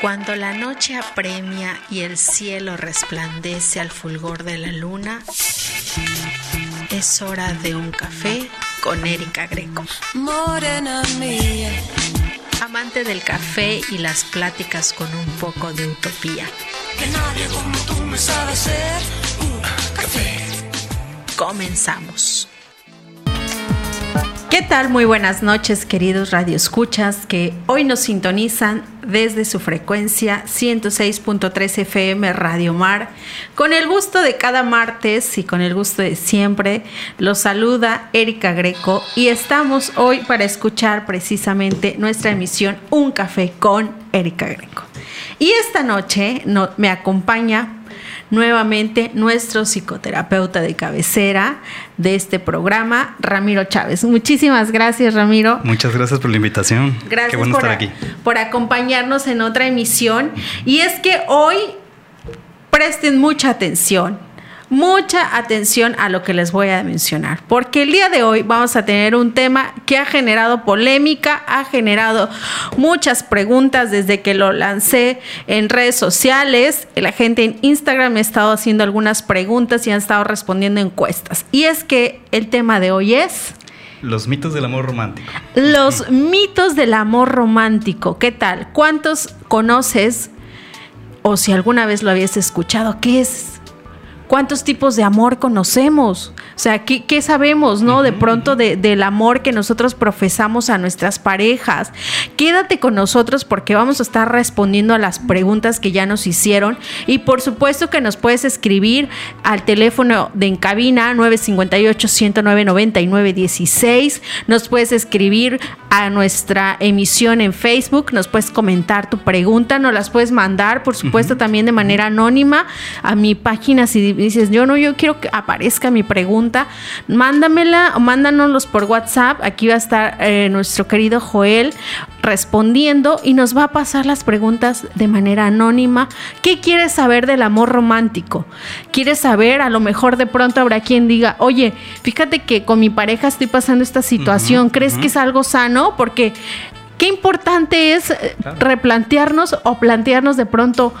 Cuando la noche apremia y el cielo resplandece al fulgor de la luna, es hora de un café con Erika Greco. Morena mía. Amante del café y las pláticas con un poco de utopía. Que nadie como tú me sabe hacer un café. Comenzamos. ¿Qué tal? Muy buenas noches, queridos radioescuchas que hoy nos sintonizan desde su frecuencia 106.3 FM Radio Mar. Con el gusto de cada martes y con el gusto de siempre, los saluda Erika Greco y estamos hoy para escuchar precisamente nuestra emisión Un Café con Erika Greco. Y esta noche no, me acompaña nuevamente nuestro psicoterapeuta de cabecera de este programa, Ramiro Chávez. Muchísimas gracias, Ramiro. Muchas gracias por la invitación. Gracias Qué bueno por, estar aquí. por acompañarnos en otra emisión. Y es que hoy presten mucha atención mucha atención a lo que les voy a mencionar, porque el día de hoy vamos a tener un tema que ha generado polémica, ha generado muchas preguntas desde que lo lancé en redes sociales. La gente en Instagram ha estado haciendo algunas preguntas y han estado respondiendo encuestas. Y es que el tema de hoy es... Los mitos del amor romántico. Los mitos del amor romántico. ¿Qué tal? ¿Cuántos conoces o si alguna vez lo habías escuchado? ¿Qué es ¿Cuántos tipos de amor conocemos? O sea, ¿qué, qué sabemos, no? De pronto de, del amor que nosotros profesamos a nuestras parejas. Quédate con nosotros porque vamos a estar respondiendo a las preguntas que ya nos hicieron. Y por supuesto que nos puedes escribir al teléfono de en cabina 958-109-9916. Nos puedes escribir a nuestra emisión en Facebook. Nos puedes comentar tu pregunta. Nos las puedes mandar, por supuesto, uh -huh. también de manera anónima a mi página si dices, yo no, yo quiero que aparezca mi pregunta, mándamela o mándanoslos por WhatsApp. Aquí va a estar eh, nuestro querido Joel respondiendo y nos va a pasar las preguntas de manera anónima. ¿Qué quieres saber del amor romántico? ¿Quieres saber? A lo mejor de pronto habrá quien diga, oye, fíjate que con mi pareja estoy pasando esta situación. ¿Crees uh -huh. que es algo sano? Porque qué importante es claro. replantearnos o plantearnos de pronto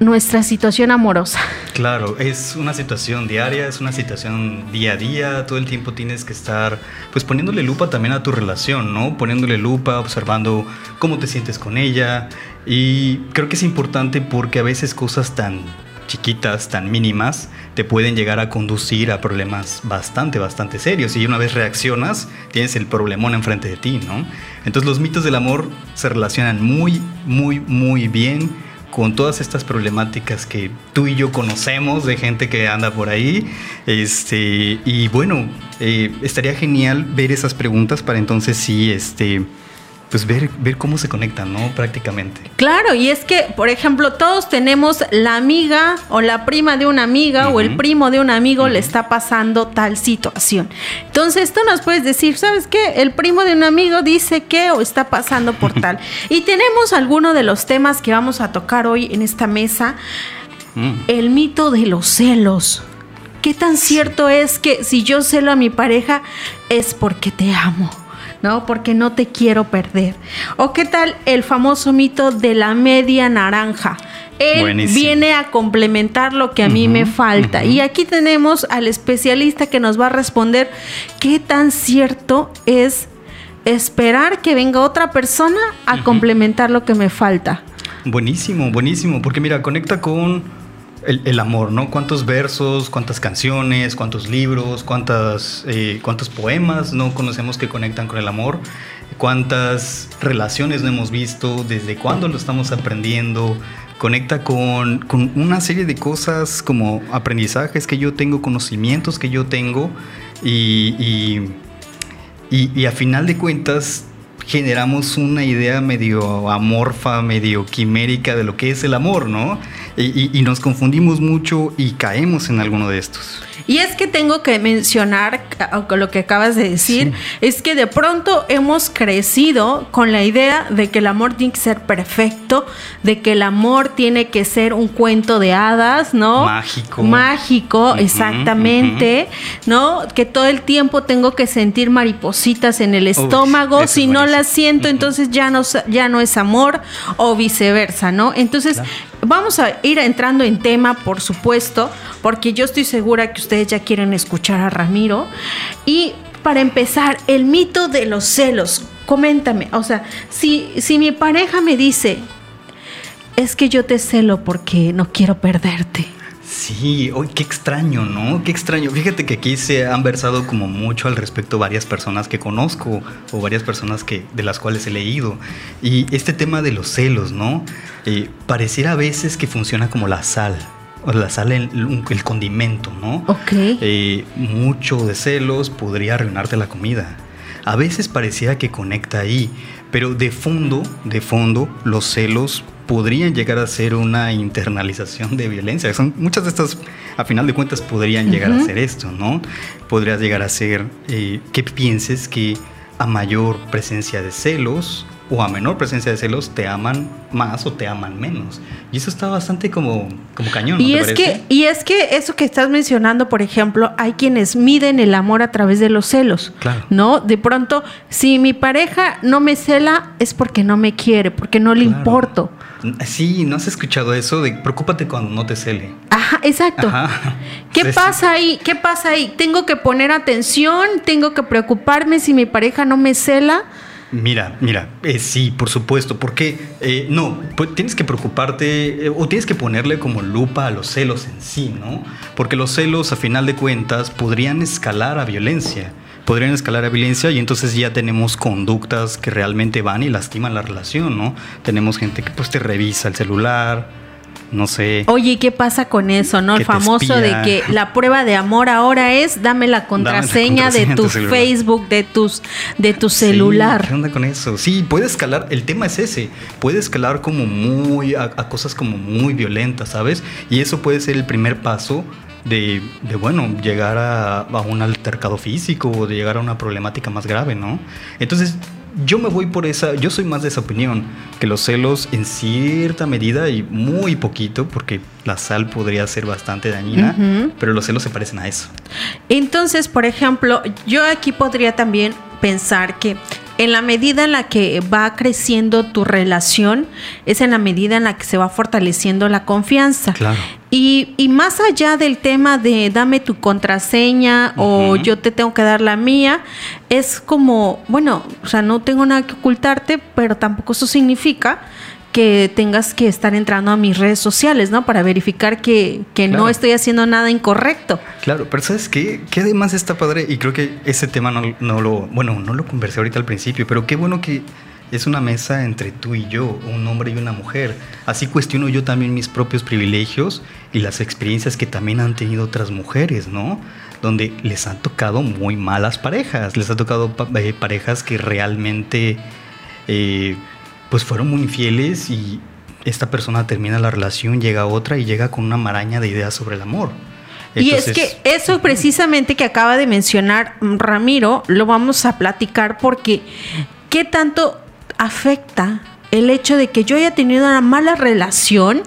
nuestra situación amorosa. Claro, es una situación diaria, es una situación día a día, todo el tiempo tienes que estar pues poniéndole lupa también a tu relación, ¿no? Poniéndole lupa, observando cómo te sientes con ella y creo que es importante porque a veces cosas tan chiquitas, tan mínimas, te pueden llegar a conducir a problemas bastante, bastante serios. Y una vez reaccionas, tienes el problemón enfrente de ti, ¿no? Entonces los mitos del amor se relacionan muy, muy, muy bien con todas estas problemáticas que tú y yo conocemos de gente que anda por ahí. Este, y bueno, eh, estaría genial ver esas preguntas para entonces sí, este, pues ver, ver cómo se conectan, ¿no? Prácticamente. Claro, y es que, por ejemplo, todos tenemos la amiga o la prima de una amiga uh -huh. o el primo de un amigo uh -huh. le está pasando tal situación. Entonces tú nos puedes decir, ¿sabes qué? El primo de un amigo dice que o está pasando por tal. y tenemos alguno de los temas que vamos a tocar hoy en esta mesa. Mm. El mito de los celos. ¿Qué tan cierto es que si yo celo a mi pareja es porque te amo? ¿No? Porque no te quiero perder. ¿O qué tal el famoso mito de la media naranja? Él Buenísimo. viene a complementar lo que a uh -huh, mí me falta. Uh -huh. Y aquí tenemos al especialista que nos va a responder qué tan cierto es esperar que venga otra persona a uh -huh. complementar lo que me falta. Buenísimo, buenísimo, porque mira, conecta con el, amor, ¿no? Cuántos versos, cuántas canciones, cuántos libros, cuántas, eh, cuántos poemas no conocemos que conectan con el amor, cuántas relaciones no hemos visto, desde cuándo lo estamos aprendiendo. Conecta con, con una serie de cosas como aprendizajes que yo tengo, conocimientos que yo tengo y, y, y, y a final de cuentas generamos una idea medio amorfa, medio quimérica de lo que es el amor, ¿no? Y, y, nos confundimos mucho y caemos en alguno de estos. Y es que tengo que mencionar lo que acabas de decir, es que de pronto hemos crecido con la idea de que el amor tiene que ser perfecto, de que el amor tiene que ser un cuento de hadas, ¿no? Mágico. Mágico, exactamente, ¿no? Que todo el tiempo tengo que sentir maripositas en el estómago, si no las siento, entonces ya no, ya no es amor o viceversa, ¿no? Entonces, vamos a ir entrando en tema, por supuesto, porque yo estoy segura que ustedes ya quieren escuchar a Ramiro. Y para empezar, el mito de los celos. Coméntame, o sea, si, si mi pareja me dice, es que yo te celo porque no quiero perderte. Sí, hoy qué extraño, ¿no? Qué extraño. Fíjate que aquí se han versado como mucho al respecto varias personas que conozco o varias personas que de las cuales he leído. Y este tema de los celos, ¿no? Eh, pareciera a veces que funciona como la sal. O la sal, el, el condimento, ¿no? Ok. Eh, mucho de celos podría arruinarte la comida. A veces parecía que conecta ahí, pero de fondo, de fondo, los celos podrían llegar a ser una internalización de violencia. Son, muchas de estas, a final de cuentas, podrían llegar a ser esto, ¿no? Podrías llegar a ser eh, que pienses que a mayor presencia de celos o a menor presencia de celos te aman más o te aman menos. Y eso está bastante como, como cañón. y, es que, y es que eso que estás mencionando, por ejemplo, hay quienes miden el amor a través de los celos. Claro. ¿No? De pronto, si mi pareja no me cela, es porque no me quiere, porque no le importo. Sí, ¿no has escuchado eso de preocúpate cuando no te cele? Ajá, exacto. ¿Qué pasa ahí? ¿Qué pasa ahí? ¿Tengo que poner atención? ¿Tengo que preocuparme si mi pareja no me cela? Mira, mira, eh, sí, por supuesto, porque eh, no, pues tienes que preocuparte eh, o tienes que ponerle como lupa a los celos en sí, ¿no? Porque los celos, a final de cuentas, podrían escalar a violencia, podrían escalar a violencia y entonces ya tenemos conductas que realmente van y lastiman la relación, ¿no? Tenemos gente que pues te revisa el celular, no sé. Oye, ¿qué pasa con eso, no? El famoso de que la prueba de amor ahora es dame la contraseña, de tu Facebook, de tus de tu celular. ¿Qué onda con eso? Sí, puede escalar, el tema es ese, puede escalar como muy a, cosas como muy violentas, ¿sabes? Y eso puede ser el primer paso de, de, bueno, llegar a, a, un altercado físico o de llegar a una problemática más grave, ¿no? Entonces, yo me voy por esa, yo soy más de esa opinión, que los celos en cierta medida y muy poquito, porque la sal podría ser bastante dañina, pero los celos se parecen a eso. Entonces, por ejemplo, yo aquí podría también pensar que en la medida en la que va creciendo tu relación, es en la medida en la que se va fortaleciendo la confianza. Claro. Y, y más allá del tema de dame tu contraseña o yo te tengo que dar la mía, es como, bueno, o sea, no tengo nada que ocultarte, pero tampoco eso significa que tengas que estar entrando a mis redes sociales, ¿no? Para verificar que, no estoy haciendo nada incorrecto. Claro, pero ¿sabes qué? Que además está padre y creo que ese tema no, no lo, bueno, no lo conversé ahorita al principio, pero qué bueno que es una mesa entre tú y yo, un hombre y una mujer. Así cuestiono yo también mis propios privilegios y las experiencias que también han tenido otras mujeres, ¿no? Donde les han tocado muy malas parejas, les ha tocado eh, parejas que realmente... Eh, pues fueron muy infieles y esta persona termina la relación, llega otra y llega con una maraña de ideas sobre el amor. y es que eso precisamente que acaba de mencionar Ramiro, lo vamos a platicar porque ¿qué tanto afecta el hecho de que yo haya tenido una mala relación?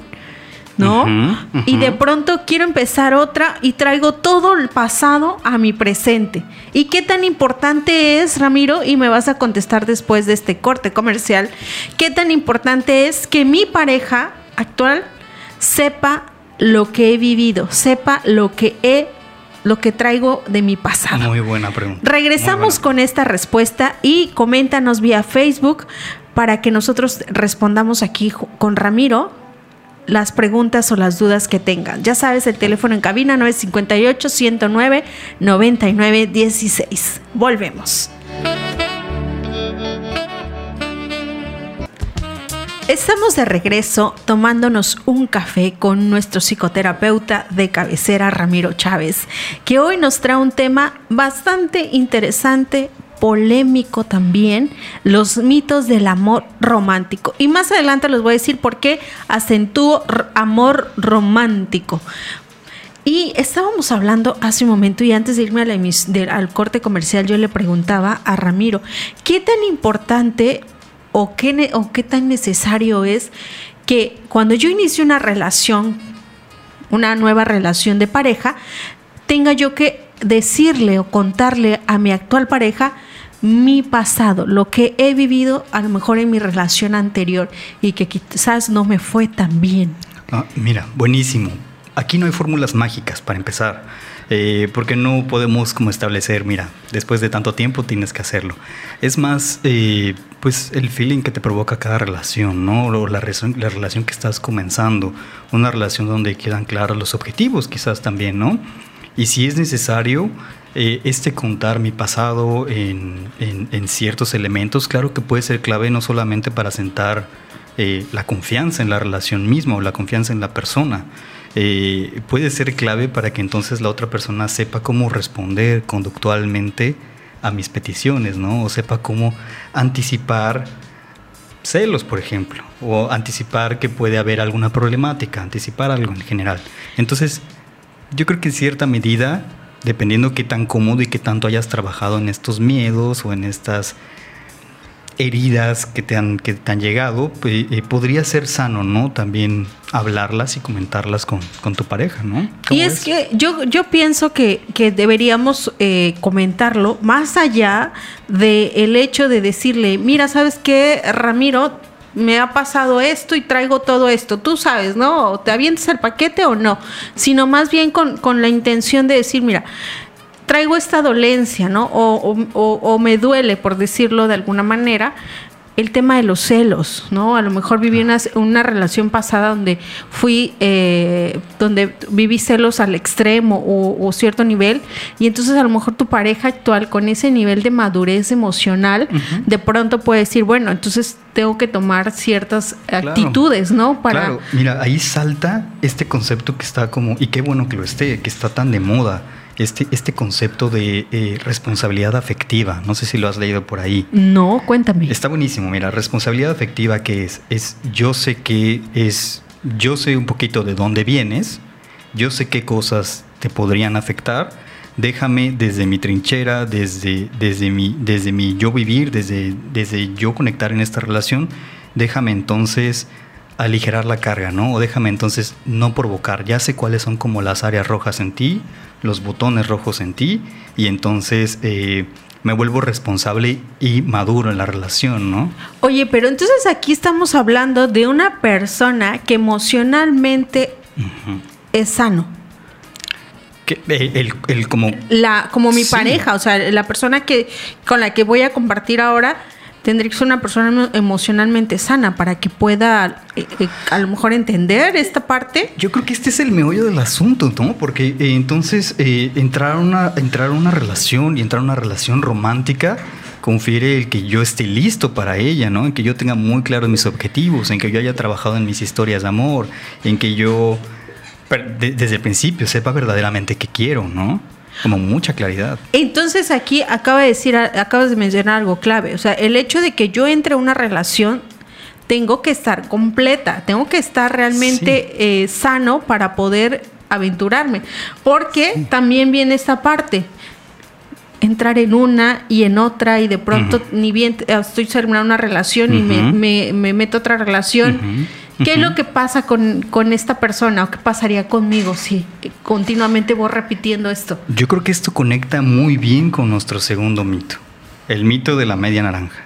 ¿No? Y de pronto quiero empezar otra y traigo todo el pasado a mi presente. ¿Y qué tan importante es, Ramiro? Y me vas a contestar después de este corte comercial. ¿Qué tan importante es que mi pareja actual sepa lo que he vivido, sepa lo que he lo que traigo de mi pasado. Muy buena pregunta. Regresamos con esta respuesta y coméntanos vía Facebook para que nosotros respondamos aquí con Ramiro las preguntas o las dudas que tengan. Ya sabes, el teléfono en cabina 958-109-9916. Volvemos. Estamos de regreso tomándonos un café con nuestro psicoterapeuta de cabecera Ramiro Chávez, que hoy nos trae un tema bastante interesante, polémico también, los mitos del amor romántico. Y más adelante les voy a decir por qué acentúo amor romántico. Y estábamos hablando hace un momento y antes de irme al corte comercial yo le preguntaba a Ramiro, ¿qué tan importante o qué, o qué tan necesario es que cuando yo inicio una relación, una nueva relación de pareja, tenga yo que decirle o contarle a mi actual pareja mi pasado, lo que he vivido a lo mejor en mi relación anterior y que quizás no me fue tan bien? Ah, mira, buenísimo. Aquí no hay fórmulas mágicas para empezar, eh, porque no podemos como establecer, mira, después de tanto tiempo tienes que hacerlo. Es más, eh, pues el feeling que te provoca cada relación, ¿no? O la, la relación que estás comenzando, una relación donde quedan claros los objetivos quizás también, ¿no? Y si es necesario, eh, este contar mi pasado en, en- ciertos elementos, claro que puede ser clave no solamente para sentar eh, la confianza en la relación misma o la confianza en la persona. Eh, puede ser clave para que entonces la otra persona sepa cómo responder conductualmente a mis peticiones, ¿no? O sepa cómo anticipar celos, por ejemplo, o anticipar que puede haber alguna problemática, anticipar algo en general. Entonces, yo creo que en cierta medida, dependiendo qué tan cómodo y qué tanto hayas trabajado en estos miedos o en estas heridas que te han, que te han llegado, pues, eh, podría ser sano, ¿no? También hablarlas y comentarlas con, con tu pareja, ¿no? Y ¿Cómo es ves? que yo, yo pienso que, que deberíamos eh, comentarlo más allá del hecho de decirle, mira, ¿sabes qué, Ramiro? Me ha pasado esto y traigo todo esto. Tú sabes, ¿no? O te avientes el paquete o no. Sino más bien con, con la intención de decir, mira, traigo esta dolencia, ¿no? O, o- o- o me duele, por decirlo de alguna manera, el tema de los celos, ¿no? A lo mejor viví una, una relación pasada donde fui, eh, donde viví celos al extremo o, o cierto nivel, y entonces a lo mejor tu pareja actual con ese nivel de madurez emocional, de pronto puede decir, bueno, entonces tengo que tomar ciertas Claro. actitudes, ¿no? Para Claro, mira, ahí salta este concepto que está como, y qué bueno que lo esté, que está tan de moda, este, este concepto de eh, responsabilidad afectiva. No sé si lo has leído por ahí. No, cuéntame. Está buenísimo, mira, responsabilidad afectiva que es, es yo sé que es, yo sé un poquito de dónde vienes, yo sé qué cosas te podrían afectar, déjame desde mi trinchera, desde, desde, mi, desde mi yo vivir, desde, desde yo conectar en esta relación, déjame entonces aligerar la carga, ¿no? O déjame entonces no provocar, ya sé cuáles son como las áreas rojas en ti, los botones rojos en ti, y entonces... eh, me vuelvo responsable y maduro en la relación, ¿no? Oye, pero entonces aquí estamos hablando de una persona que emocionalmente es sano. Que, eh, el, el como... La, como mi Sí. pareja, o sea, la persona que con la que voy a compartir ahora tendría que ser una persona emo- emocionalmente sana para que pueda eh, eh, a lo mejor entender esta parte. Yo creo que este es el meollo del asunto, ¿no? Porque eh, entonces entrar, una, entrar a una relación y entrar a una relación romántica confiere el que yo esté listo para ella, ¿no? En que yo tenga muy claros mis objetivos, en que yo haya trabajado en mis historias de amor, en que yo desde el principio sepa verdaderamente qué quiero, ¿no? Como mucha claridad. Entonces aquí acaba de decir, acabas de mencionar algo clave, o sea, el hecho de que yo entre a una relación tengo que estar completa, tengo que estar realmente eh, sano para poder aventurarme, porque también viene esta parte entrar en una y en otra y de pronto ni bien eh, estoy terminando una relación y me, me- me meto a otra relación. ¿Qué es lo que pasa con, con esta persona o qué pasaría conmigo si continuamente voy repitiendo esto? Yo creo que esto conecta muy bien con nuestro segundo mito, el mito de la media naranja.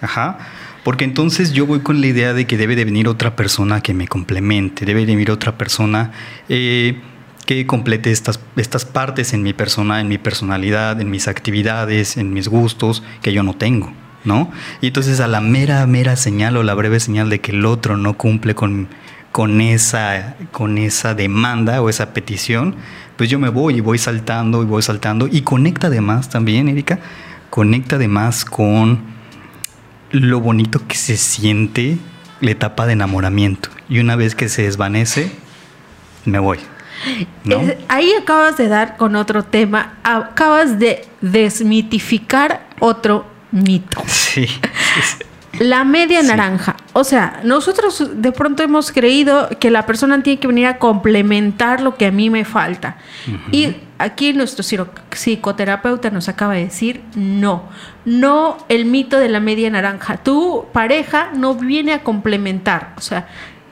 Ajá. Porque entonces yo voy con la idea de que debe de venir otra persona que me complemente, debe de venir otra persona eh, que complete estas, estas partes en mi persona, en mi personalidad, en mis actividades, en mis gustos que yo no tengo. ¿No? Y entonces a la mera, mera señal o la breve señal de que el otro no cumple con, con esa, con esa demanda o esa petición, pues yo me voy y voy saltando y voy saltando. Y conecta además también, Erika, conecta además con lo bonito que se siente la etapa de enamoramiento. Y una vez que se desvanece, me voy. ¿no? Ahí acabas de dar con otro tema, acabas de desmitificar otro mito. Sí, sí, sí. La media naranja. O sea, nosotros de pronto hemos creído que la persona tiene que venir a complementar lo que a mí me falta. Y aquí nuestro psicoterapeuta nos acaba de decir, no, no el mito de la media naranja. Tu pareja no viene a complementar. O sea,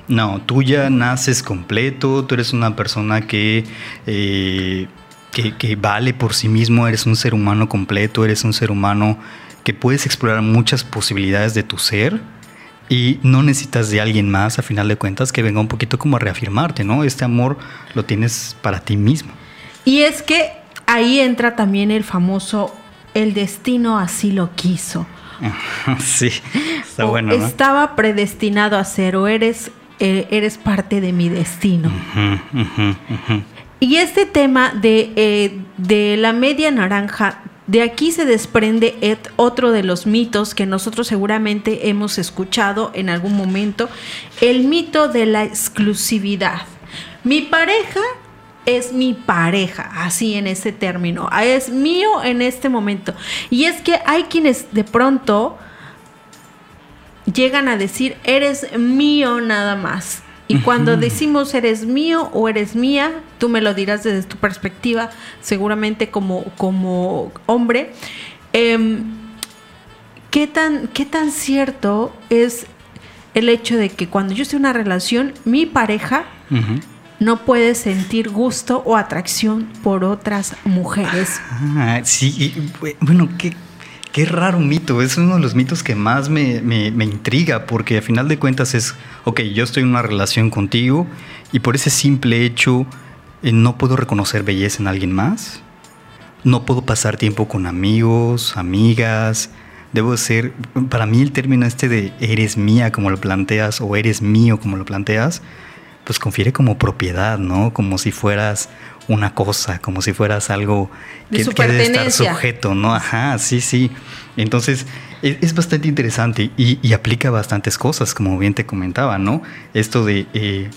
no, tú ya naces completo, tú eres una persona que, eh, que, que, vale por sí mismo, eres un ser humano completo, eres un ser humano que puedes explorar muchas posibilidades de tu ser y no necesitas de alguien más, a final de cuentas, que venga un poquito como a reafirmarte, ¿no? Este amor lo tienes para ti mismo. Y es que ahí entra también el famoso, el destino así lo quiso. sí, está bueno. ¿no? Estaba predestinado a ser o eres, eh, eres parte de mi destino. Y este tema de, eh, de la media naranja de aquí se desprende otro de los mitos que nosotros seguramente hemos escuchado en algún momento, el mito de la exclusividad. Mi pareja es mi pareja, así en ese término, es mío en este momento. Y es que hay quienes de pronto llegan a decir, eres mío nada más. Y cuando decimos eres mío o eres mía, tú me lo dirás desde tu perspectiva, seguramente como, como hombre. Em, ¿qué, tan, ¿Qué tan cierto es el hecho de que cuando yo estoy en una relación, mi pareja no puede sentir gusto o atracción por otras mujeres? Ah, sí, bueno, ¿qué, Qué raro mito, es uno de los mitos que más me, intriga, porque a final de cuentas es, ok, yo estoy en una relación contigo y por ese simple hecho eh, no puedo reconocer belleza en alguien más, no puedo pasar tiempo con amigos, amigas, debo ser, para mí el término este de eres mía como lo planteas o eres mío como lo planteas, pues confiere como propiedad, ¿no? Como si fueras una cosa, como si fueras algo que, que debe estar sujeto, ¿no? Ajá, sí, sí. Entonces, es, bastante interesante y, aplica bastantes cosas, como bien te comentaba, ¿no? Esto de eh,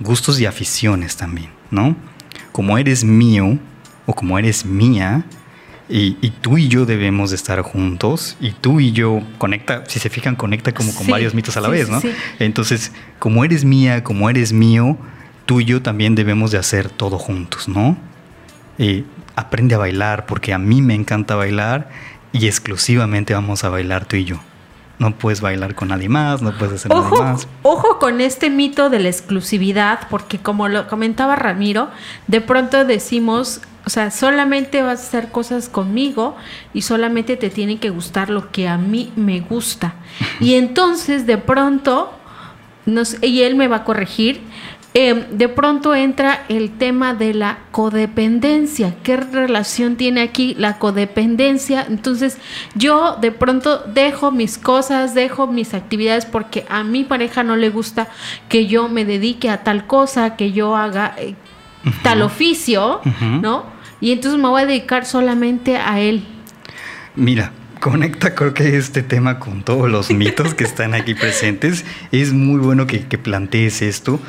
gustos y aficiones también, ¿no? Como eres mío o como eres mía, y, tú y yo debemos de estar juntos y tú y yo conecta, si se fijan, conecta como con varios mitos a la vez, ¿no? Entonces, como eres mía, como eres mío, tú y yo también debemos de hacer todo juntos, ¿no? aprende a bailar porque a mí me encanta bailar y exclusivamente vamos a bailar tú y yo. No puedes bailar con nadie más, no puedes hacer nada más. Ojo con este mito de la exclusividad, porque como lo comentaba Ramiro, de pronto decimos, o sea, solamente vas a hacer cosas conmigo y solamente te tiene que gustar lo que a mí me gusta. y entonces de pronto, nos, y él me va a corregir, Em, de pronto entra el tema de la codependencia. ¿Qué relación tiene aquí la codependencia? Entonces yo de pronto dejo mis cosas, dejo mis actividades porque a mi pareja no le gusta que yo me dedique a tal cosa, que yo haga eh, tal oficio, ¿no? Y entonces me voy a dedicar solamente a él. Mira, conecta creo que este tema con todos los mitos que están aquí presentes. Es muy bueno que, que plantees esto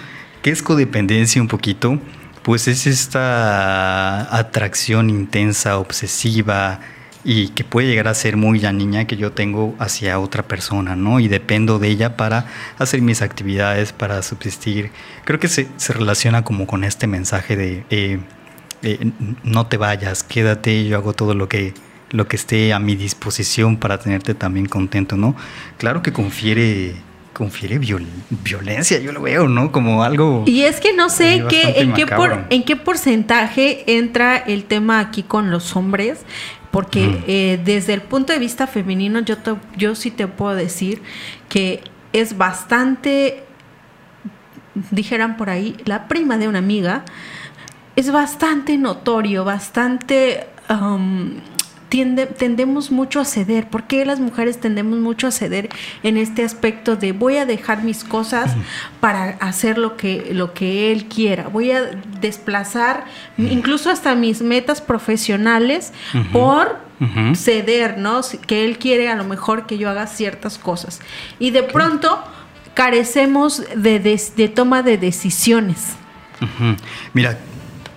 ¿Qué es codependencia un poquito? Pues es esta atracción intensa, obsesiva y que puede llegar a ser muy la niña que yo tengo hacia otra persona, ¿no? Y dependo de ella para hacer mis actividades, para subsistir. Creo que se, relaciona como con este mensaje de eh, eh, no te vayas, quédate, yo hago todo lo que lo que esté a mi disposición para tenerte también contento, ¿no? Claro que confiere confiere violencia, yo lo veo, ¿no? Como algo... Y es que no sé qué, en, qué por, en qué porcentaje entra el tema aquí con los hombres, porque eh, desde el punto de vista femenino yo, yo sí te puedo decir que es bastante, dijeran por ahí, la prima de una amiga, es bastante notorio, bastante tendemos mucho a ceder. ¿Por qué las mujeres tendemos mucho a ceder en este aspecto de voy a dejar mis cosas para hacer lo que, lo que él quiera? Voy a desplazar incluso hasta mis metas profesionales por ceder, ¿no? Que él quiere a lo mejor que yo haga ciertas cosas. Y de pronto carecemos de, de, toma de decisiones. Mira,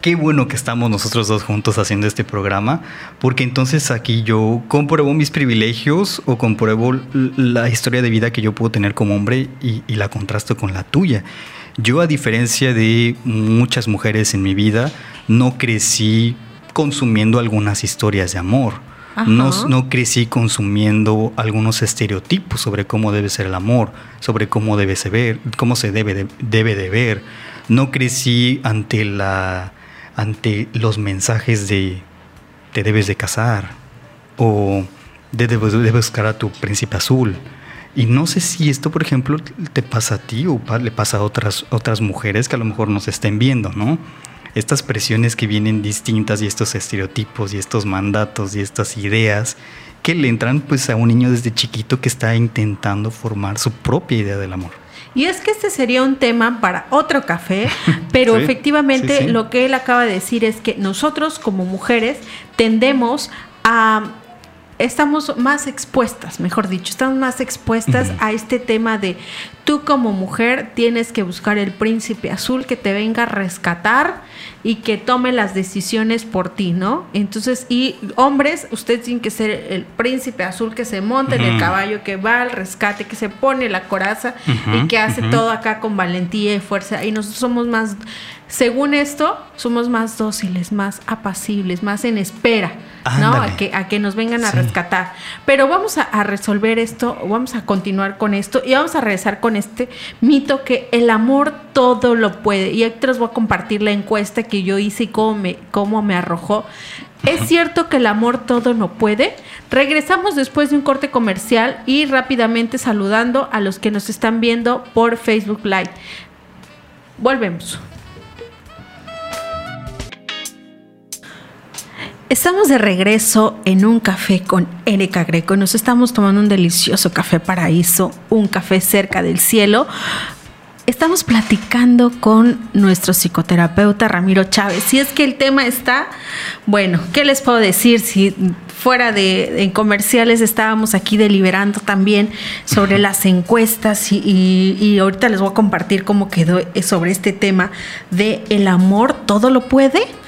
qué bueno que estamos nosotros dos juntos haciendo este programa, porque entonces aquí yo compruebo mis privilegios o compruebo la historia de vida que yo puedo tener como hombre y, y la contrasto con la tuya. Yo, a diferencia de muchas mujeres en mi vida, no crecí consumiendo algunas historias de amor. No, no, crecí consumiendo algunos estereotipos sobre cómo debe ser el amor, sobre cómo debe se ver, cómo se debe de, debe de ver. No crecí ante la ante los mensajes de te debes de casar o debes, buscar a tu príncipe azul. Y no sé si esto, por ejemplo, te pasa a ti o le pasa a otras, otras mujeres que a lo mejor nos estén viendo, ¿no? Estas presiones que vienen distintas y estos estereotipos y estos mandatos y estas ideas que le entran pues a un niño desde chiquito que está intentando formar su propia idea del amor. Y es que este sería un tema para otro café, pero efectivamente lo que él acaba de decir es que nosotros como mujeres tendemos a estamos más expuestas, mejor dicho, estamos más expuestas a este tema de tú como mujer tienes que buscar el príncipe azul que te venga a rescatar y que tome las decisiones por ti, ¿no? Entonces, y hombres, ustedes tienen que ser el príncipe azul que se monta en el caballo, que va al rescate, que se pone la coraza y que hace todo acá con valentía y fuerza. Y nosotros somos más, según esto, somos más dóciles, más apacibles, más en espera, ¿no? A que, a que nos vengan a rescatar. Pero vamos a, a resolver esto, vamos a continuar con esto y vamos a regresar con este mito que el amor todo lo puede. Y aquí les voy a compartir la encuesta que yo hice y cómo me, cómo me arrojó. ¿Es cierto que el amor todo lo puede? Regresamos después de un corte comercial y rápidamente saludando a los que nos están viendo por Facebook Live. Volvemos. Estamos de regreso en un café con Erika Greco. Nos estamos tomando un delicioso café paraíso, un café cerca del cielo. Estamos platicando con nuestro psicoterapeuta Ramiro Chávez. Si es que el tema está, bueno, ¿qué les puedo decir? Si fuera de en comerciales estábamos aquí deliberando también sobre las encuestas y, y, ahorita les voy a compartir cómo quedó sobre este tema de el amor todo lo puede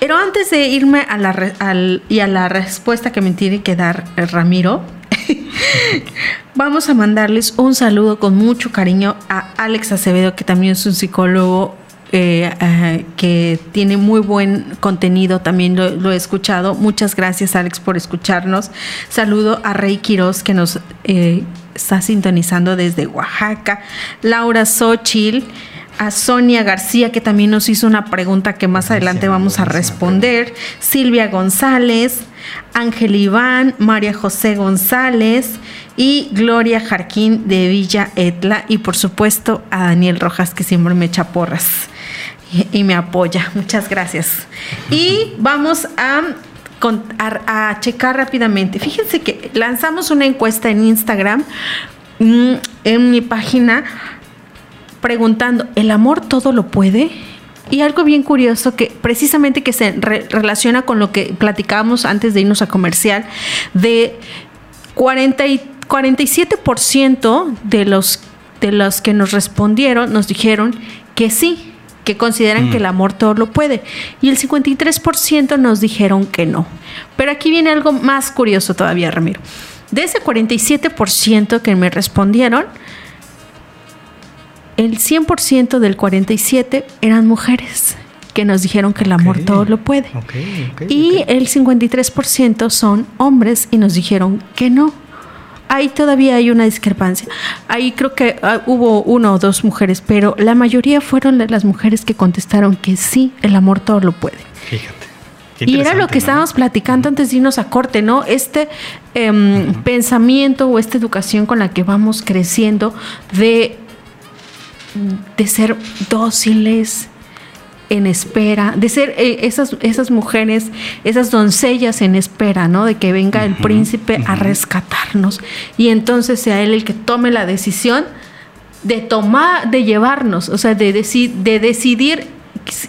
pero antes de irme a la, y a la respuesta que me tiene que dar Ramiro, vamos a mandarles un saludo con mucho cariño a Alex Acevedo, que también es un psicólogo eh, eh, que tiene muy buen contenido, también lo, he escuchado. Muchas gracias Alex por escucharnos. Saludo a Rey Quiroz que nos eh, está sintonizando desde Oaxaca. Laura Xochil a Sonia García, que también nos hizo una pregunta que más adelante vamos a responder, Silvia González, Ángel Iván, María José González y Gloria Jarquín de Villa Etla y por supuesto a Daniel Rojas, que siempre me echa porras y, me apoya. Muchas gracias. Y vamos a a, checar rápidamente. Fíjense que lanzamos una encuesta en Instagram, mm, en mi página, preguntando, ¿el amor todo lo puede? Y algo bien curioso que precisamente que se relaciona con lo que platicábamos antes de irnos a comercial, de 40 y 47% de los, de los que nos respondieron nos dijeron que sí, que consideran que el mm. amor todo lo puede. Y el 53% nos dijeron que no. Pero aquí viene algo más curioso todavía, Ramiro. De ese 47% que me respondieron, el 100% del 47 eran mujeres que nos dijeron que el amor todo lo puede. y el 53% son hombres y nos dijeron que no. Ahí todavía hay una discrepancia. Ahí creo que ah, hubo una o dos mujeres, pero la mayoría fueron las mujeres que contestaron que sí, el amor todo lo puede. Fíjate. Y era lo que estábamos platicando antes de irnos a corte, ¿no? Este em, pensamiento o esta educación con la que vamos creciendo de de ser dóciles en espera, de ser eh, esas, esas mujeres, esas doncellas en espera, ¿no? De que venga el príncipe a rescatarnos y entonces sea él el que tome la decisión de tomar, de llevarnos, o sea, de, de decidir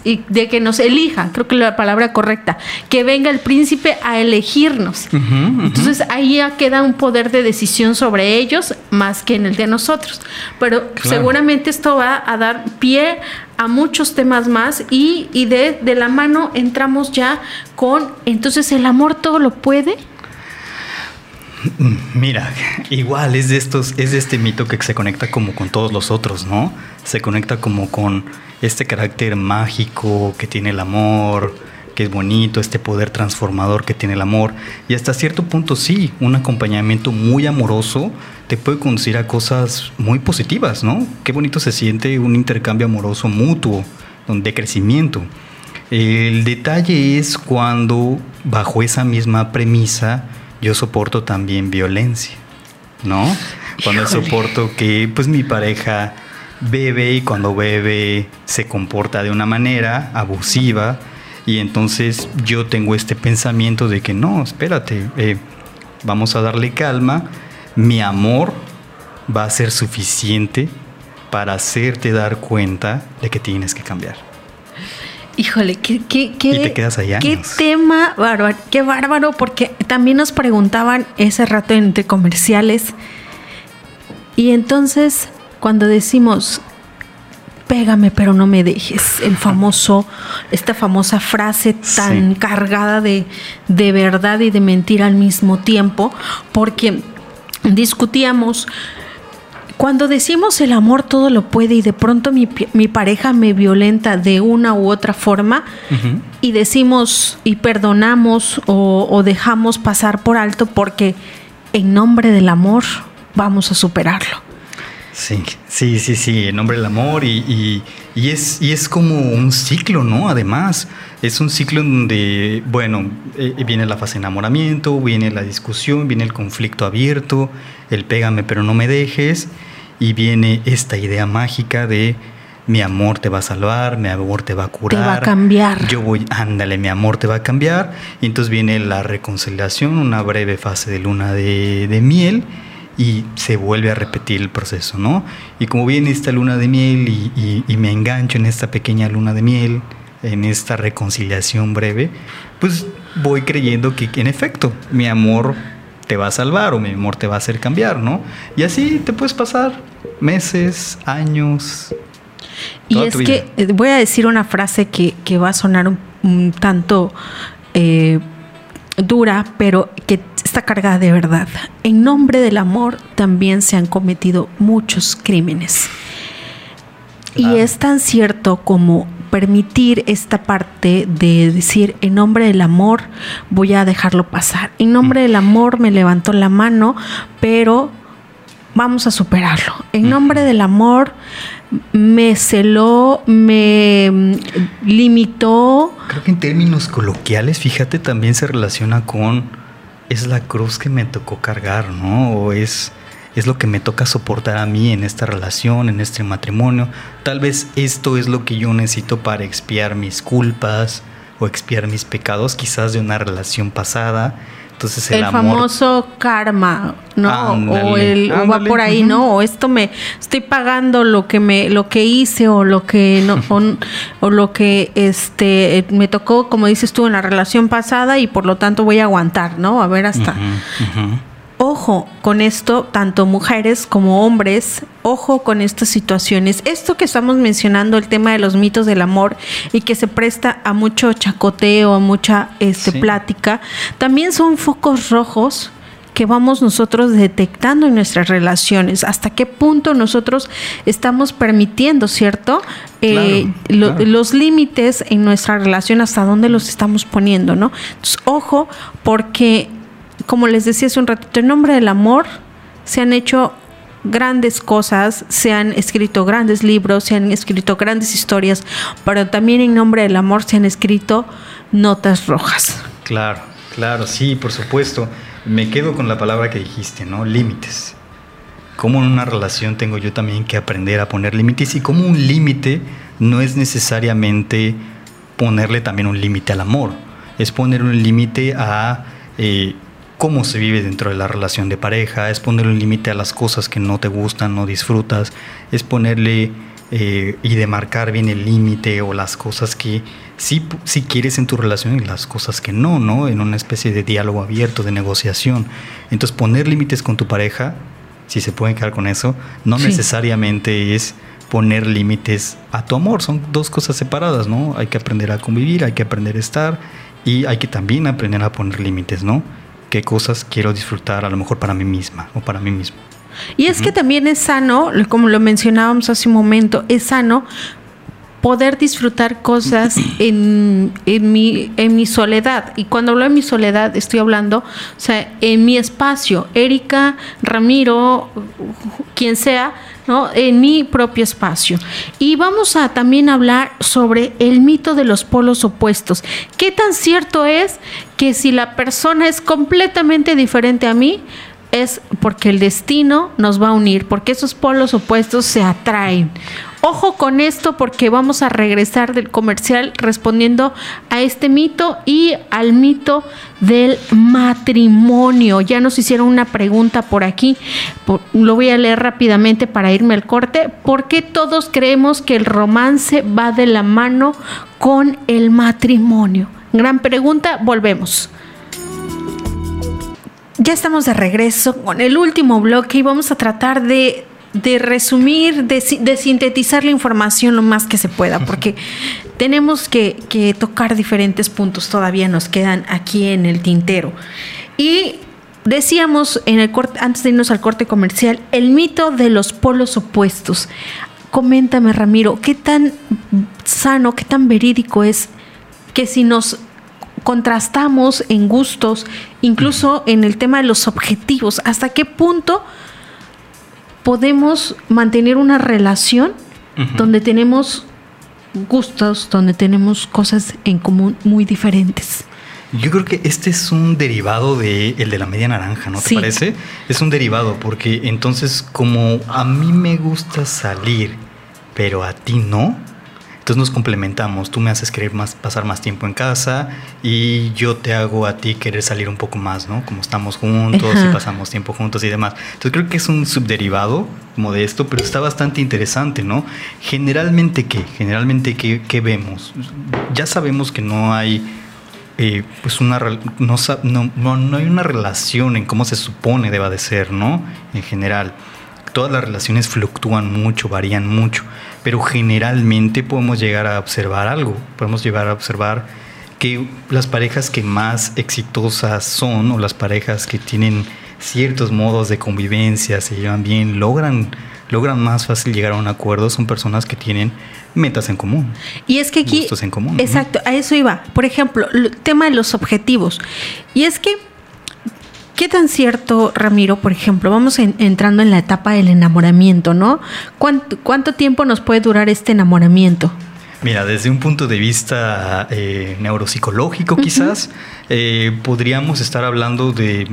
y de que nos elija, creo que la palabra correcta, que venga el príncipe a elegirnos. Entonces ahí ya queda un poder de decisión sobre ellos más que en el de nosotros. Pero seguramente esto va a dar pie a muchos temas más y, y de, de la mano entramos ya con, entonces el amor todo lo puede. Mira, igual es de estos, es de este mito que se conecta como con todos los otros, ¿no? Se conecta como con este carácter mágico que tiene el amor, que es bonito, este poder transformador que tiene el amor. Y hasta cierto punto sí, un acompañamiento muy amoroso te puede conducir a cosas muy positivas, ¿no? Qué bonito se siente un intercambio amoroso mutuo, de crecimiento. El detalle es cuando bajo esa misma premisa yo soporto también violencia, ¿no? Cuando soporto que pues mi pareja bebe y cuando bebe se comporta de una manera abusiva y entonces yo tengo este pensamiento de que no, espérate, eh, vamos a darle calma, mi amor va a ser suficiente para hacerte dar cuenta de que tienes que cambiar. Híjole, qué, qué, qué, y te quedas allá. qué tema bárbaro, qué bárbaro, porque también nos preguntaban ese rato entre comerciales. Y entonces, cuando decimos, pégame pero no me dejes, el famoso, esta famosa frase tan cargada de, de verdad y de mentira al mismo tiempo, porque discutíamos cuando decimos el amor todo lo puede y de pronto mi, pareja me violenta de una u otra forma y decimos y perdonamos o, dejamos pasar por alto porque en nombre del amor vamos a superarlo. Sí, sí, sí, sí, en nombre del amor y, es, y es como un ciclo, ¿no? Además, es un ciclo donde, bueno, eh, viene la fase de enamoramiento, viene la discusión, viene el conflicto abierto, el pégame pero no me dejes y viene esta idea mágica de mi amor te va a salvar, mi amor te va a curar. Te va a cambiar. Yo voy, ándale, mi amor te va a cambiar. Y entonces viene la reconciliación, una breve fase de luna de, miel y se vuelve a repetir el proceso, ¿no? Y como viene esta luna de miel y, y, me engancho en esta pequeña luna de miel, en esta reconciliación breve, pues voy creyendo que en efecto mi amor te va a salvar o mi amor te va a hacer cambiar, ¿no? Y así te puedes pasar meses, años. Y es que eh, voy a decir una frase que, va a sonar un, tanto eh, dura, pero que está cargada de verdad. En nombre del amor también se han cometido muchos crímenes. Y es tan cierto como permitir esta parte de decir, en nombre del amor voy a dejarlo pasar. En nombre del amor me levantó la mano, pero vamos a superarlo. En nombre del amor me celó, me mm, limitó. Creo que en términos coloquiales, fíjate, también se relaciona con es la cruz que me tocó cargar, ¿no? O es es lo que me toca soportar a mí en esta relación, en este matrimonio. Tal vez esto es lo que yo necesito para expiar mis culpas o expiar mis pecados, quizás de una relación pasada. Entonces el, famoso karma, ¿no? o el va por ahí, ¿no? O esto me estoy pagando lo que me lo que hice o lo que no o, lo que este me tocó, como dices tú en la relación pasada y por lo tanto voy a aguantar, ¿no? A ver hasta ojo con esto, tanto mujeres como hombres, ojo con estas situaciones. Esto que estamos mencionando, el tema de los mitos del amor y que se presta a mucho chacoteo, a mucha este, plática, también son focos rojos que vamos nosotros detectando en nuestras relaciones, hasta qué punto nosotros estamos permitiendo, ¿cierto? Eh, los límites en nuestra relación, hasta dónde los estamos poniendo, ¿no? Entonces, ojo, porque como les decía hace un ratito, en nombre del amor se han hecho grandes cosas, se han escrito grandes libros, se han escrito grandes historias, pero también en nombre del amor se han escrito notas rojas. Claro, claro, sí, por supuesto. Me quedo con la palabra que dijiste, ¿no? Límites. Cómo en una relación tengo yo también que aprender a poner límites y cómo un límite no es necesariamente ponerle también un límite al amor, es poner un límite a... Eh, cómo se vive dentro de la relación de pareja, es ponerle un límite a las cosas que no te gustan, no disfrutas, es ponerle eh, y de marcar bien el límite o las cosas que sí, sí quieres en tu relación y las cosas que no, ¿no? En una especie de diálogo abierto, de negociación. Entonces poner límites con tu pareja, si se pueden quedar con eso, no Sí. necesariamente es poner límites a tu amor, son dos cosas separadas, ¿no? Hay que aprender a convivir, hay que aprender a estar y hay que también aprender a poner límites, ¿no? ¿Qué cosas quiero disfrutar a lo mejor para mí misma o para mí mismo? Y es que también es sano, como lo mencionábamos hace un momento, es sano poder disfrutar cosas en, en, mi, en mi soledad. Y cuando hablo de mi soledad, estoy hablando, o sea, en mi espacio. Erika, Ramiro, quien sea, ¿no? En mi propio espacio. Y vamos a también hablar sobre el mito de los polos opuestos. ¿Qué tan cierto es que si la persona es completamente diferente a mí, es porque el destino nos va a unir, porque esos polos opuestos se atraen. Ojo con esto porque vamos a regresar del comercial respondiendo a este mito y al mito del matrimonio. Ya nos hicieron una pregunta por aquí, lo voy a leer rápidamente para irme al corte. ¿Por qué todos creemos que el romance va de la mano con el matrimonio? Gran pregunta, volvemos. Ya estamos de regreso con el último bloque y vamos a tratar de, de resumir, de, si- de sintetizar la información lo más que se pueda, porque tenemos que, que tocar diferentes puntos, todavía nos quedan aquí en el tintero. Y decíamos en el corte, antes de irnos al corte comercial, el mito de los polos opuestos. Coméntame, Ramiro, ¿qué tan sano, qué tan verídico es que si nos contrastamos en gustos, incluso en el tema de los objetivos, hasta qué punto podemos mantener una relación donde tenemos gustos, donde tenemos cosas en común muy diferentes. Yo creo que este es un derivado de el de la media naranja, ¿no te Sí. parece? Es un derivado porque entonces como a mí me gusta salir, pero a ti no, entonces nos complementamos. Tú me haces querer más pasar más tiempo en casa y yo te hago a ti querer salir un poco más, ¿no? Como estamos juntos Ajá. y pasamos tiempo juntos y demás. Entonces creo que es un subderivado como de esto, pero está bastante interesante, ¿no? Generalmente qué, generalmente qué, qué vemos. Ya sabemos que no hay eh, pues una no, no, no hay una relación en cómo se supone deba de ser, ¿no? En general. Todas las relaciones fluctúan mucho, varían mucho, pero generalmente podemos llegar a observar algo, podemos llegar a observar que las parejas que más exitosas son o las parejas que tienen ciertos modos de convivencia, se llevan bien, logran, logran más fácil llegar a un acuerdo, son personas que tienen metas en común. Y es que aquí, Gustos en común, ¿no? exacto, a eso iba. Por ejemplo, el tema de los objetivos. Y es que, ¿qué tan cierto, Ramiro? Por ejemplo, vamos en- entrando en la etapa del enamoramiento, ¿no? ¿Cuánto, cuánto tiempo nos puede durar este enamoramiento? Mira, desde un punto de vista eh, neuropsicológico quizás, eh, podríamos estar hablando de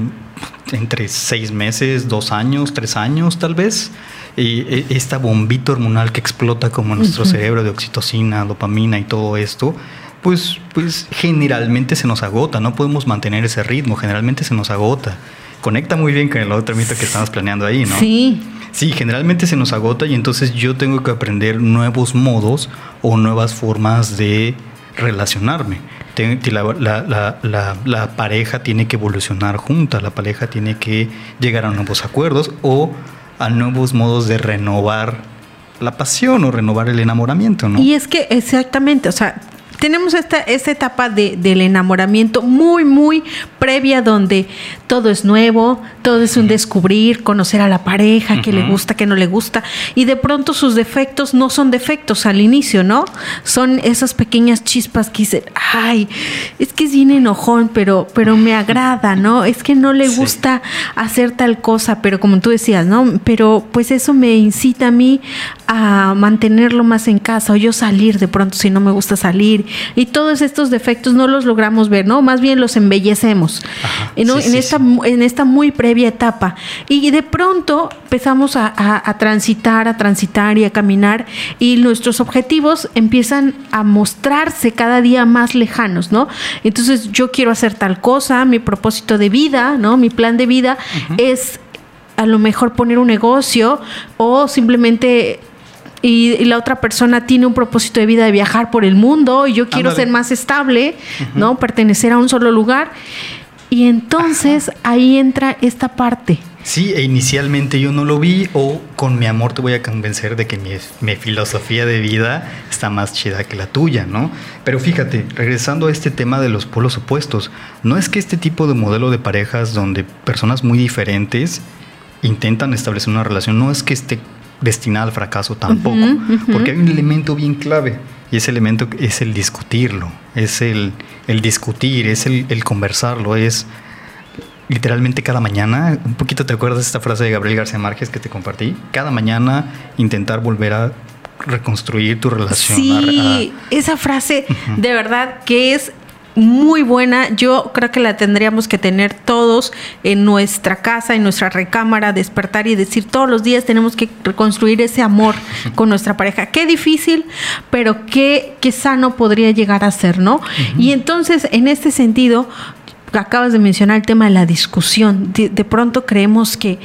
entre seis meses, dos años, tres años tal vez. Y eh, esta bombita hormonal que explota como nuestro cerebro de oxitocina, dopamina y todo esto, pues, pues generalmente se nos agota, no podemos mantener ese ritmo, generalmente se nos agota. Conecta muy bien con el otro mito que estamos planeando ahí, ¿no? Sí. Sí, generalmente se nos agota y entonces yo tengo que aprender nuevos modos o nuevas formas de relacionarme. La- la pareja tiene que evolucionar junta, la pareja tiene que llegar a nuevos acuerdos o a nuevos modos de renovar la pasión o renovar el enamoramiento, ¿no? Y es que exactamente, o sea, tenemos esta, esta etapa de, del enamoramiento muy, muy previa donde todo es nuevo, todo es un descubrir, conocer a la pareja, que le gusta, que no le gusta, y de pronto sus defectos no son defectos al inicio, ¿no? Son esas pequeñas chispas que dicen, ay, es que es bien enojón, pero, pero me agrada, ¿no? Es que no le Sí. gusta hacer tal cosa, pero como tú decías, ¿no? Pero pues eso me incita a mí a mantenerlo más en casa o yo salir de pronto si no me gusta salir. Y todos estos defectos no los logramos ver, ¿no? Más bien los embellecemos. Ajá, ¿no? sí, en, sí, esta, sí. en esta muy previa etapa. Y de pronto empezamos a, a- a transitar, a transitar y a caminar y nuestros objetivos empiezan a mostrarse cada día más lejanos, ¿no? Entonces yo quiero hacer tal cosa, mi propósito de vida, ¿no? Mi plan de vida es a lo mejor poner un negocio o simplemente y, y la otra persona tiene un propósito de vida de viajar por el mundo y yo quiero Ándale. ser más estable, ¿no? Pertenecer a un solo lugar. Y entonces ahí entra esta parte. Sí, e inicialmente yo no lo vi o con mi amor te voy a convencer de que mi, mi filosofía de vida está más chida que la tuya, ¿no? Pero fíjate, regresando a este tema de los polos opuestos, no es que este tipo de modelo de parejas donde personas muy diferentes intentan establecer una relación, no es que esté destinada al fracaso tampoco, porque hay un elemento bien clave y ese elemento es el discutirlo, es el, el discutir, es el, el conversarlo, es literalmente cada mañana, un poquito te acuerdas de esta frase de Gabriel García Márquez que te compartí, cada mañana intentar volver a reconstruir tu relación. Sí, a- esa frase de verdad que es muy buena. Yo creo que la tendríamos que tener todos en nuestra casa, en nuestra recámara, despertar y decir todos los días tenemos que reconstruir ese amor con nuestra pareja. Qué difícil, pero qué, qué sano podría llegar a ser, ¿no? Y entonces, en este sentido, acabas de mencionar el tema de la discusión. De, de pronto creemos que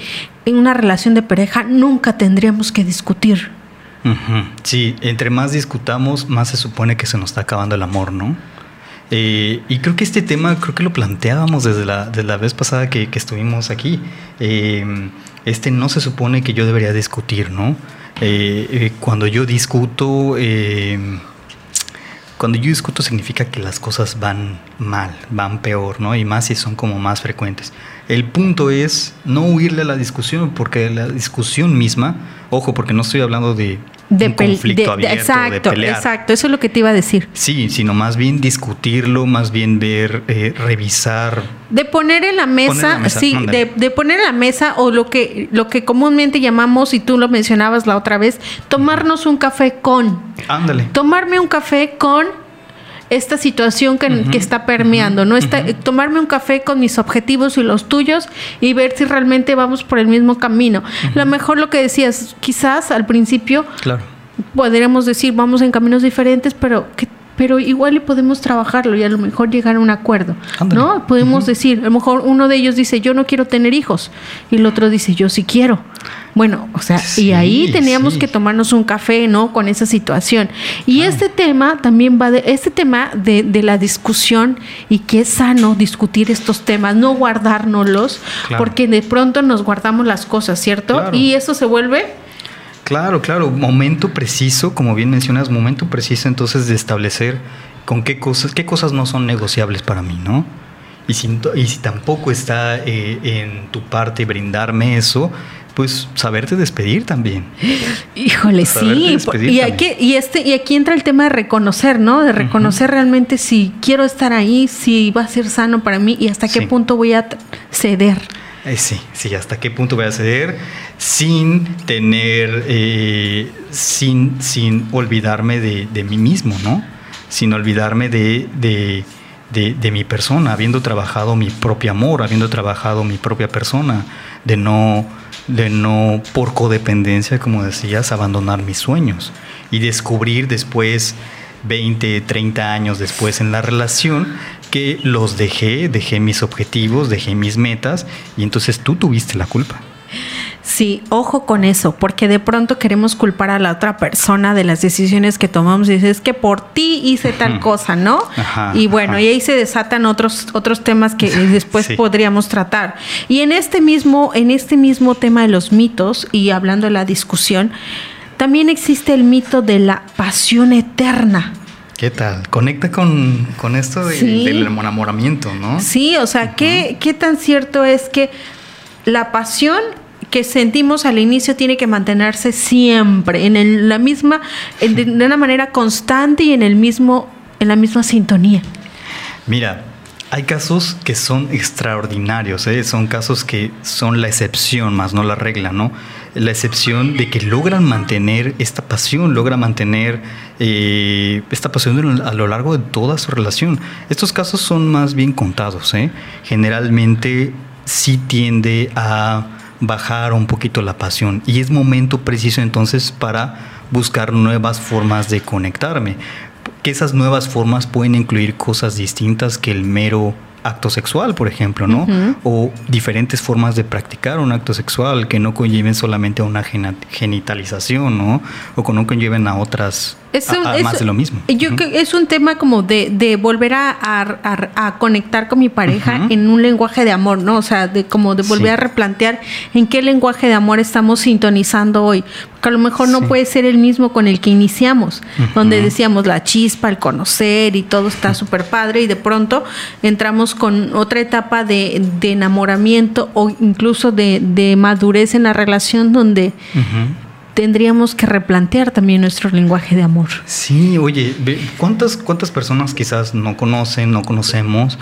en una relación de pareja nunca tendríamos que discutir. Sí, entre más discutamos, más se supone que se nos está acabando el amor, ¿no? Eh, y creo que este tema, creo que lo planteábamos desde la, desde la vez pasada que, estuvimos aquí. Eh, este no se supone que yo debería discutir, ¿no? Eh, eh, cuando yo discuto, cuando yo discuto significa que las cosas van mal, van peor, ¿no? Y más si son como más frecuentes. El punto es no huirle a la discusión, porque la discusión misma, ojo, porque no estoy hablando de, de un conflicto de- abierto, exacto, de pelear. exacto, eso es lo que te iba a decir. Sí, sino más bien discutirlo, más bien ver, eh, revisar. De poner en la mesa, Poner en la mesa, sí, de, de poner en la mesa o lo que, lo que comúnmente llamamos, y tú lo mencionabas la otra vez, tomarnos un café con. Ándale. Tomarme un café con esta situación que, está permeando, ¿no? Está. Tomarme un café con mis objetivos y los tuyos y ver si realmente vamos por el mismo camino. A lo mejor lo que decías, quizás al principio Claro. podríamos decir vamos en caminos diferentes, pero que pero igual podemos trabajarlo y a lo mejor llegar a un acuerdo, Ándale. ¿no? Podemos decir, a lo mejor uno de ellos dice yo no quiero tener hijos y el otro dice yo sí quiero. Bueno, o sea, y ahí teníamos sí. que tomarnos un café, ¿no? Con esa situación. Y este tema también va de, este tema de, de la discusión y que es sano discutir estos temas, no guardárnoslos, Claro. porque de pronto nos guardamos las cosas, ¿cierto? Claro. Y eso se vuelve Claro, claro. Momento preciso, como bien mencionas, momento preciso entonces de establecer con qué cosas, qué cosas no son negociables para mí, ¿no? Y si, tampoco está eh, en tu parte brindarme eso, pues saberte despedir también. Híjole, Saberte sí. despedir Y, aquí, y, este, y aquí entra el tema de reconocer, ¿no? De reconocer realmente si quiero estar ahí, si va a ser sano para mí y hasta qué Sí. punto voy a ceder. Eh, sí, sí, hasta qué punto voy a ceder sin tener, eh, sin, sin olvidarme de, de mí mismo, ¿no? Sin olvidarme de, de, de- de mi persona, habiendo trabajado mi propio amor, habiendo trabajado mi propia persona, de no, de no por codependencia, como decías, abandonar mis sueños y descubrir después 20, 30 años después en la relación que los dejé, dejé mis objetivos, dejé mis metas y entonces tú tuviste la culpa. Sí, ojo con eso, porque de pronto queremos culpar a la otra persona de las decisiones que tomamos y dices, es que por ti hice tal cosa, ¿no? Ajá, y bueno, ajá. y ahí se desatan otros otros temas que después Sí. podríamos tratar. Y en este mismo en este mismo tema de los mitos y hablando de la discusión, también existe el mito de la pasión eterna. ¿Qué tal? Conecta con, con esto de- Sí. del enamoramiento, ¿no? Sí, o sea, ¿qué, ¿qué tan cierto es que la pasión que sentimos al inicio tiene que mantenerse siempre en el- la misma, en- de, una manera constante y en el mismo, en la misma sintonía? Mira, hay casos que son extraordinarios, ¿eh? son casos que son la excepción, más no la regla, ¿no? La excepción de que logran mantener esta pasión, logran mantener eh, esta pasión a lo largo de toda su relación. Estos casos son más bien contados, ¿eh? Generalmente sí tiende a bajar un poquito la pasión y es momento preciso entonces para buscar nuevas formas de conectarme que esas nuevas formas pueden incluir cosas distintas que el mero acto sexual, por ejemplo, ¿no? O diferentes formas de practicar un acto sexual que no conlleven solamente a una genitalización, ¿no? O que no conlleven a otras es más de lo mismo. Yo es un tema como de, volver a, conectar con mi pareja en un lenguaje de amor, ¿no? O sea, de como de volver a replantear en qué lenguaje de amor estamos sintonizando hoy. Porque a lo mejor no puede ser el mismo con el que iniciamos, donde decíamos la chispa, el conocer y todo está súper padre y de pronto entramos con otra etapa de, enamoramiento o incluso de, madurez en la relación donde tendríamos que replantear también nuestro lenguaje de amor. Sí, oye, ¿cuántas, cuántas personas quizás no conocen, no conocemos?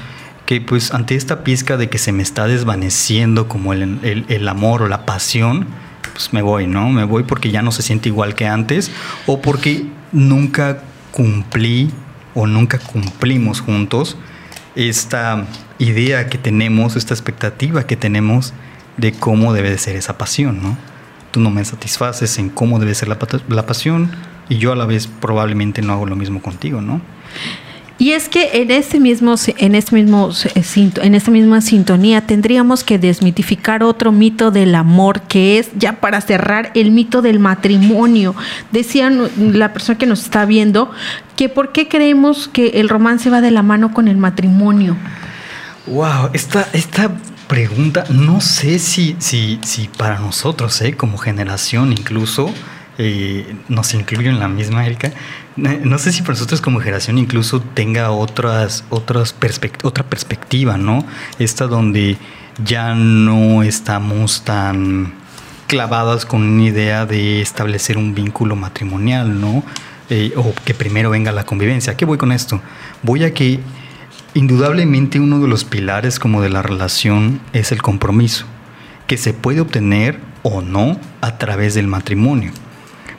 que pues ante esta pizca de que se me está desvaneciendo como el, el, amor o la pasión, pues me voy, ¿no? Me voy porque ya no se siente igual que antes o porque nunca cumplí o nunca cumplimos juntos esta idea que tenemos, esta expectativa que tenemos de cómo debe de ser esa pasión, ¿no? Tú no me satisfaces en cómo debe ser la, la pasión y yo a la vez probablemente no hago lo mismo contigo, ¿no? Y es que en este mismo, en este mismo, eh, en esta misma sintonía tendríamos que desmitificar otro mito del amor, que es ya para cerrar el mito del matrimonio. Decían la persona que nos está viendo que por qué creemos que el romance va de la mano con el matrimonio. Wow, esta, esta pregunta, no sé si, si, si para nosotros, ¿eh? como generación incluso, eh, nos incluyo en la misma, Erika, eh, no sé si para nosotros como generación incluso tenga otras, otras otra perspectiva, ¿no? Esta donde ya no estamos tan clavadas con una idea de establecer un vínculo matrimonial, ¿no? Eh, o que primero venga la convivencia. ¿Qué voy con esto? Voy a que Indudablemente uno de los pilares como de la relación es el compromiso, que se puede obtener o no a través del matrimonio.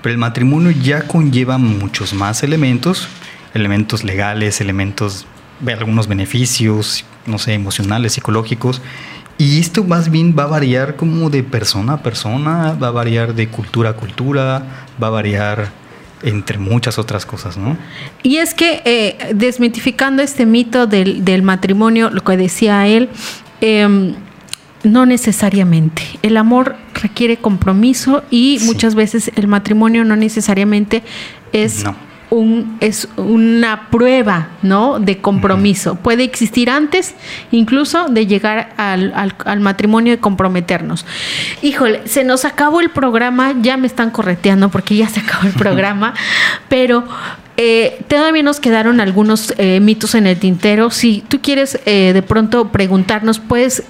Pero el matrimonio ya conlleva muchos más elementos, elementos legales, elementos de algunos beneficios, no sé, emocionales, psicológicos, y esto más bien va a variar como de persona a persona, va a variar de cultura a cultura, va a variar entre muchas otras cosas, ¿no? Y es que eh, desmitificando este mito del, matrimonio, lo que decía él, em, no necesariamente. El amor requiere compromiso y muchas veces el matrimonio no necesariamente es un, es una prueba ¿no? de compromiso. Puede existir antes incluso de llegar al, al, matrimonio y comprometernos. Híjole, se nos acabó el programa, ya me están correteando porque ya se acabó el programa, pero eh, todavía nos quedaron algunos eh, mitos en el tintero. Si tú quieres eh, de pronto preguntarnos, puedes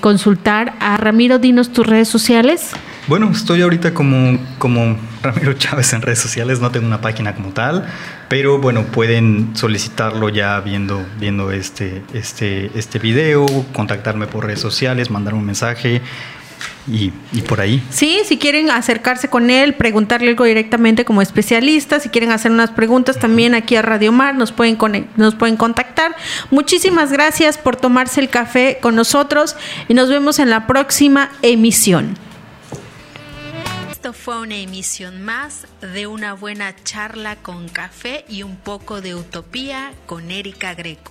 consultar a Ramiro, dinos tus redes sociales. Bueno, estoy ahorita como, como Ramiro Chávez en redes sociales, no tengo una página como tal, pero bueno, pueden solicitarlo ya viendo, viendo este, este, este video, contactarme por redes sociales, mandar un mensaje y, por ahí. Sí, si quieren acercarse con él, preguntarle algo directamente como especialista, si quieren hacer unas preguntas también aquí a Radio Mar, nos pueden, nos pueden contactar. Muchísimas gracias por tomarse el café con nosotros y nos vemos en la próxima emisión. Esto fue una emisión más de una buena charla con café y un poco de utopía con Erika Greco.